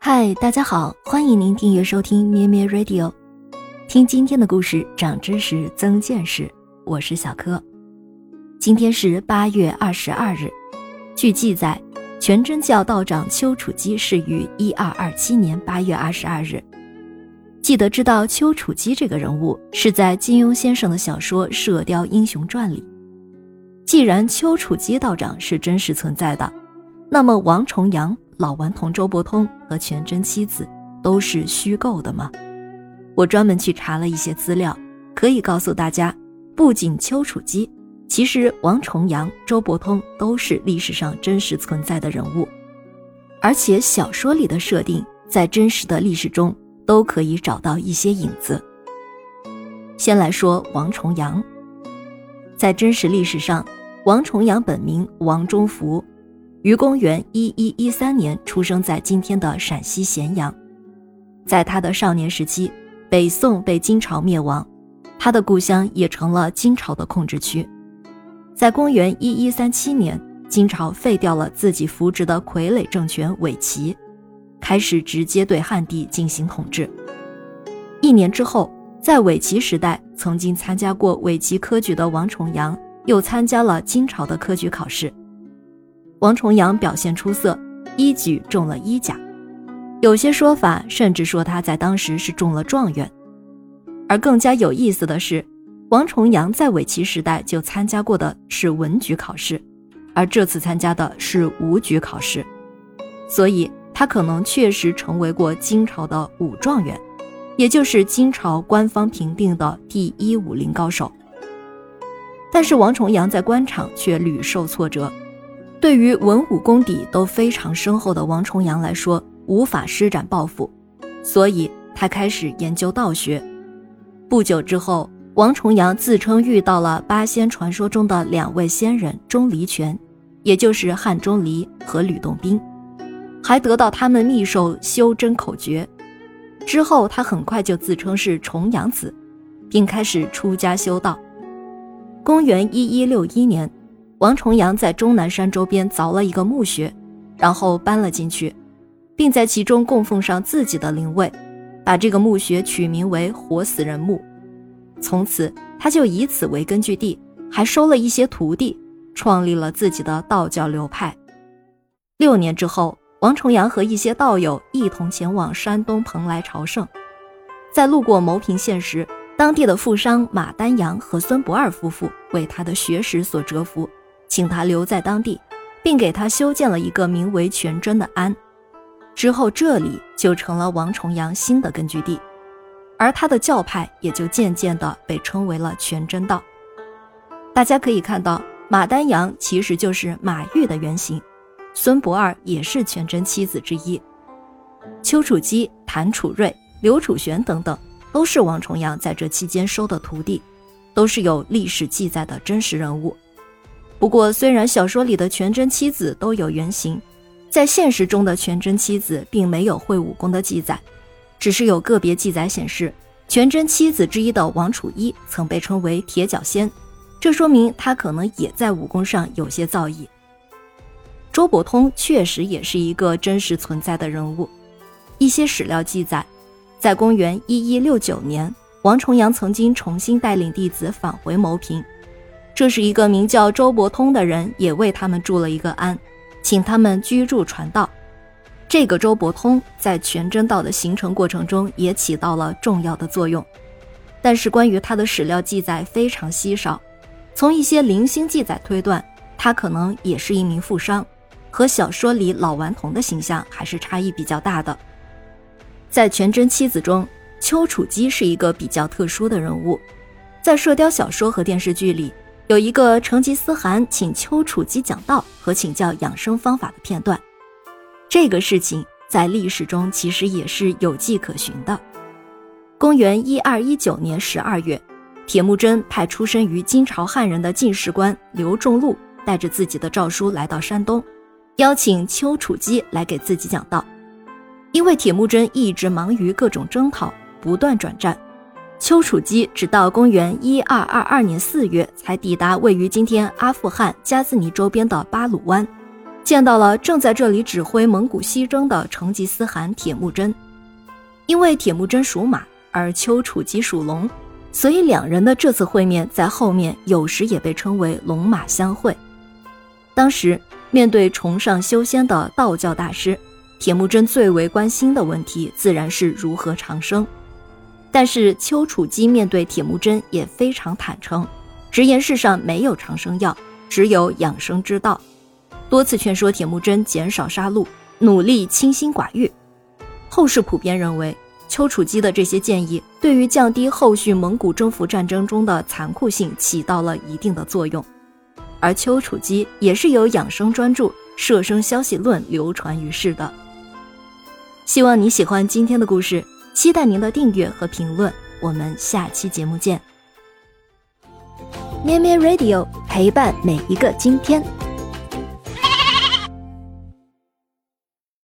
嗨，大家好，欢迎您订阅收听咩咩 Radio，听今天的故事，长知识，增见识。我是小柯。今天是八月二十二日。据记载，全真教道长丘处机是于一二二七年八月二十二日。记得知道丘处机这个人物是在金庸先生的小说《射雕英雄传》里。既然丘处机道长是真实存在的，那么王重阳。老顽童周伯通和全真妻子都是虚构的吗？我专门去查了一些资料，可以告诉大家，不仅丘处机，其实王重阳、周伯通都是历史上真实存在的人物，而且小说里的设定在真实的历史中都可以找到一些影子。先来说王重阳，在真实历史上，王重阳本名王忠福。于公元一一一三年出生在今天的陕西咸阳，在他的少年时期，北宋被金朝灭亡，他的故乡也成了金朝的控制区。在公元一一三七年，金朝废掉了自己扶植的傀儡政权伪齐，开始直接对汉地进行统治。一年之后，在伪齐时代，曾经参加过伪齐科举的王重阳，又参加了金朝的科举考试。王重阳表现出色，一举中了一甲，有些说法甚至说他在当时是中了状元。而更加有意思的是，王重阳在伪齐时代就参加过的是文举考试，而这次参加的是武举考试，所以他可能确实成为过金朝的武状元，也就是金朝官方评定的第一武林高手。但是王重阳在官场却屡受挫折。对于文武功底都非常深厚的王重阳来说，无法施展抱负，所以他开始研究道学。不久之后，王重阳自称遇到了八仙传说中的两位仙人钟离权，也就是汉钟离和吕洞宾，还得到他们秘授修真口诀。之后，他很快就自称是重阳子，并开始出家修道。公元一一六一年。王重阳在终南山周边凿了一个墓穴，然后搬了进去，并在其中供奉上自己的灵位，把这个墓穴取名为“活死人墓”。从此，他就以此为根据地，还收了一些徒弟，创立了自己的道教流派。六年之后，王重阳和一些道友一同前往山东蓬莱朝圣，在路过牟平县时，当地的富商马丹阳和孙不二夫妇为他的学识所折服。请他留在当地，并给他修建了一个名为全真的庵。之后，这里就成了王重阳新的根据地，而他的教派也就渐渐地被称为了全真道。大家可以看到，马丹阳其实就是马玉的原型，孙不二也是全真七子之一，丘处机、谭楚瑞、刘楚玄等等，都是王重阳在这期间收的徒弟，都是有历史记载的真实人物。不过，虽然小说里的全真七子都有原型，在现实中的全真七子并没有会武功的记载，只是有个别记载显示，全真七子之一的王处一曾被称为铁脚仙，这说明他可能也在武功上有些造诣。周伯通确实也是一个真实存在的人物，一些史料记载，在公元一一六九年，王重阳曾经重新带领弟子返回牟平。这是一个名叫周伯通的人，也为他们筑了一个庵，请他们居住传道。这个周伯通在全真道的形成过程中也起到了重要的作用，但是关于他的史料记载非常稀少。从一些零星记载推断，他可能也是一名富商，和小说里老顽童的形象还是差异比较大的。在全真七子中，丘处机是一个比较特殊的人物，在射雕小说和电视剧里。有一个成吉思汗请丘处机讲道和请教养生方法的片段，这个事情在历史中其实也是有迹可循的。公元一二一九年十二月，铁木真派出身于金朝汉人的进士官刘仲禄带着自己的诏书来到山东，邀请丘处机来给自己讲道。因为铁木真一直忙于各种征讨，不断转战。丘处机直到公元一二二二年四月才抵达位于今天阿富汗加兹尼周边的巴鲁湾，见到了正在这里指挥蒙古西征的成吉思汗铁木真。因为铁木真属马，而丘处机属龙，所以两人的这次会面在后面有时也被称为龙马相会。当时面对崇尚修仙的道教大师，铁木真最为关心的问题自然是如何长生。但是丘处机面对铁木真也非常坦诚，直言世上没有长生药，只有养生之道。多次劝说铁木真减少杀戮，努力清心寡欲。后世普遍认为，丘处机的这些建议对于降低后续蒙古征服战争中的残酷性起到了一定的作用。而丘处机也是有养生专著《摄生消息论》流传于世的。希望你喜欢今天的故事，期待您的订阅和评论。我们下期节目见。咩咩 Radio 陪伴每一个今天。